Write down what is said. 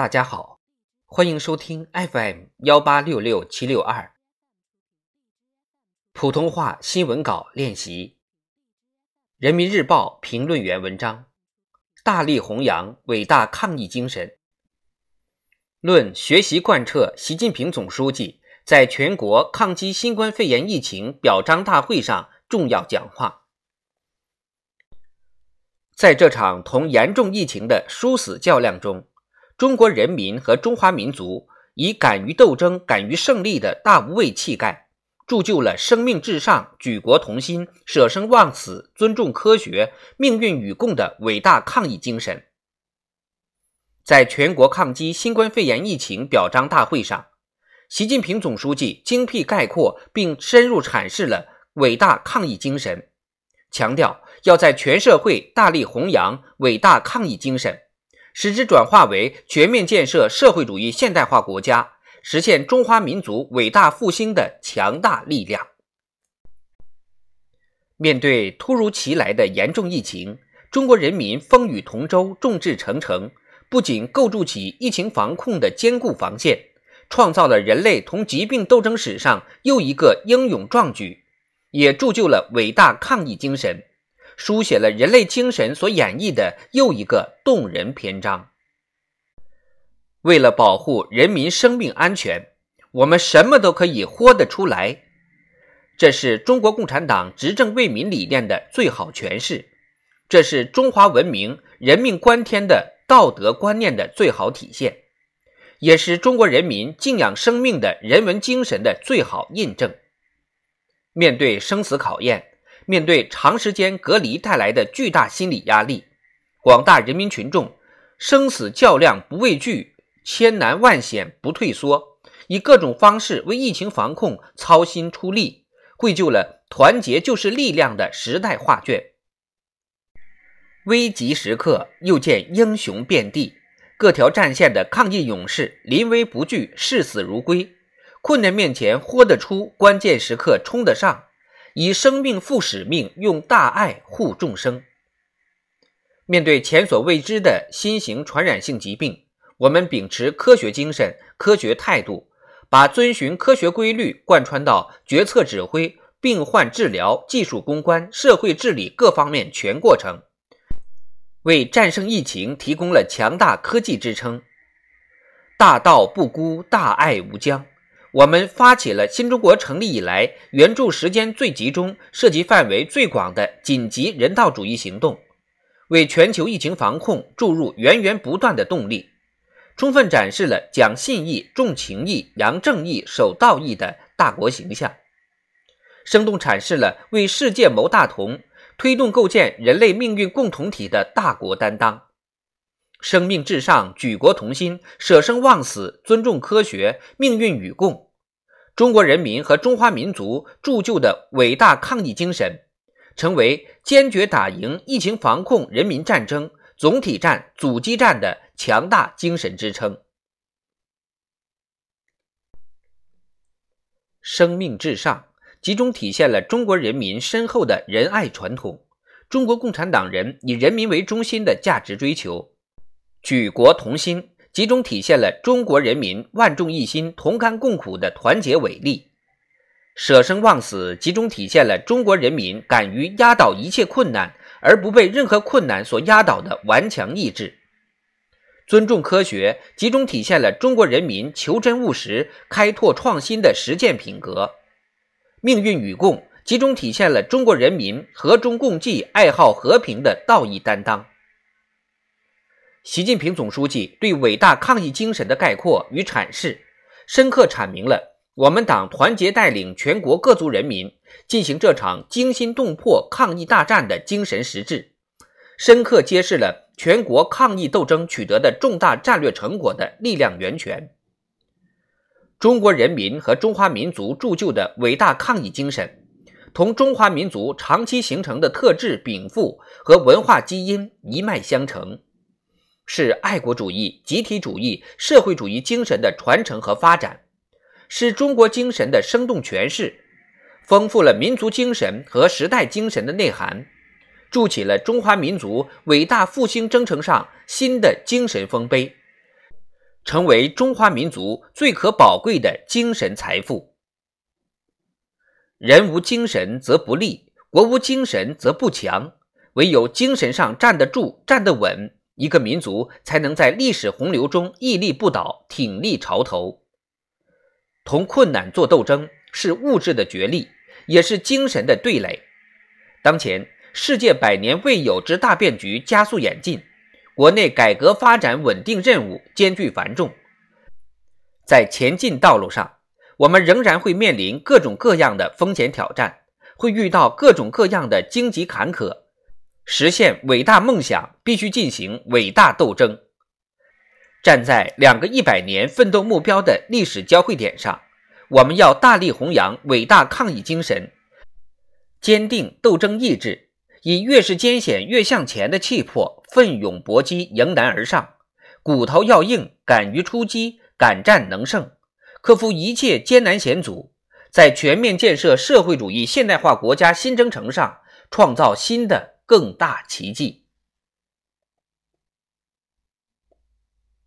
大家好，欢迎收听 FM 幺八六六七六二普通话新闻稿练习。人民日报评论员文章：大力弘扬伟大抗疫精神，论学习贯彻习近平总书记在全国抗击新冠肺炎疫情表彰大会上重要讲话。在这场同严重疫情的殊死较量中，中国人民和中华民族以敢于斗争、敢于胜利的大无畏气概，铸就了生命至上、举国同心、舍生忘死、尊重科学、命运与共的伟大抗疫精神。在全国抗击新冠肺炎疫情表彰大会上，习近平总书记精辟概括并深入阐释了伟大抗疫精神，强调要在全社会大力弘扬伟大抗疫精神。使之转化为全面建设社会主义现代化国家、实现中华民族伟大复兴的强大力量。面对突如其来的严重疫情，中国人民风雨同舟、众志成城，不仅构筑起疫情防控的坚固防线，创造了人类同疾病斗争史上又一个英勇壮举，也铸就了伟大抗疫精神。书写了人类精神所演绎的又一个动人篇章。为了保护人民生命安全，我们什么都可以豁得出来。这是中国共产党执政为民理念的最好诠释，这是中华文明人命关天的道德观念的最好体现，也是中国人民敬仰生命的人文精神的最好印证。面对生死考验。面对长时间隔离带来的巨大心理压力，广大人民群众生死较量不畏惧，千难万险不退缩，以各种方式为疫情防控操心出力，绘就了“团结就是力量”的时代画卷。危急时刻又见英雄遍地，各条战线的抗疫勇士临危不惧，视死如归，困难面前豁得出，关键时刻冲得上。以生命负使命，用大爱护众生。面对前所未知的新型传染性疾病，我们秉持科学精神、科学态度，把遵循科学规律贯穿到决策指挥、病患治疗、技术攻关、社会治理各方面全过程，为战胜疫情提供了强大科技支撑。大道不孤，大爱无疆。我们发起了新中国成立以来援助时间最集中、涉及范围最广的紧急人道主义行动，为全球疫情防控注入源源不断的动力，充分展示了讲信义、重情义、扬正义、守道义的大国形象，生动阐释了为世界谋大同、推动构建人类命运共同体的大国担当。生命至上，举国同心，舍生忘死，尊重科学，命运与共。中国人民和中华民族铸就的伟大抗疫精神，成为坚决打赢疫情防控人民战争、总体战、阻击战的强大精神支撑。生命至上，集中体现了中国人民深厚的仁爱传统，中国共产党人以人民为中心的价值追求。举国同心，集中体现了中国人民万众一心、同甘共苦的团结伟力；舍生忘死，集中体现了中国人民敢于压倒一切困难而不被任何困难所压倒的顽强意志；尊重科学，集中体现了中国人民求真务实、开拓创新的实践品格；命运与共，集中体现了中国人民和衷共济、爱好和平的道义担当。习近平总书记对伟大抗疫精神的概括与阐释，深刻阐明了我们党团结带领全国各族人民进行这场惊心动魄抗疫大战的精神实质，深刻揭示了全国抗疫斗争取得的重大战略成果的力量源泉。中国人民和中华民族铸就的伟大抗疫精神，同中华民族长期形成的特质禀赋和文化基因一脉相承。是爱国主义、集体主义、社会主义精神的传承和发展，是中国精神的生动诠释，丰富了民族精神和时代精神的内涵，筑起了中华民族伟大复兴征程上新的精神丰碑，成为中华民族最可宝贵的精神财富。人无精神则不立，国无精神则不强。唯有精神上站得住、站得稳，一个民族才能在历史洪流中屹立不倒、挺立潮头。同困难做斗争，是物质的角力，也是精神的对垒。当前，世界百年未有之大变局加速演进，国内改革发展稳定任务艰巨繁重。在前进道路上，我们仍然会面临各种各样的风险挑战，会遇到各种各样的荆棘坎坷。实现伟大梦想，必须进行伟大斗争。站在两个一百年奋斗目标的历史交汇点上，我们要大力弘扬伟大抗疫精神，坚定斗争意志，以越是艰险越向前的气魄，奋勇搏击，迎难而上。骨头要硬，敢于出击，敢战能胜，克服一切艰难险阻，在全面建设社会主义现代化国家新征程上创造新的更大奇迹。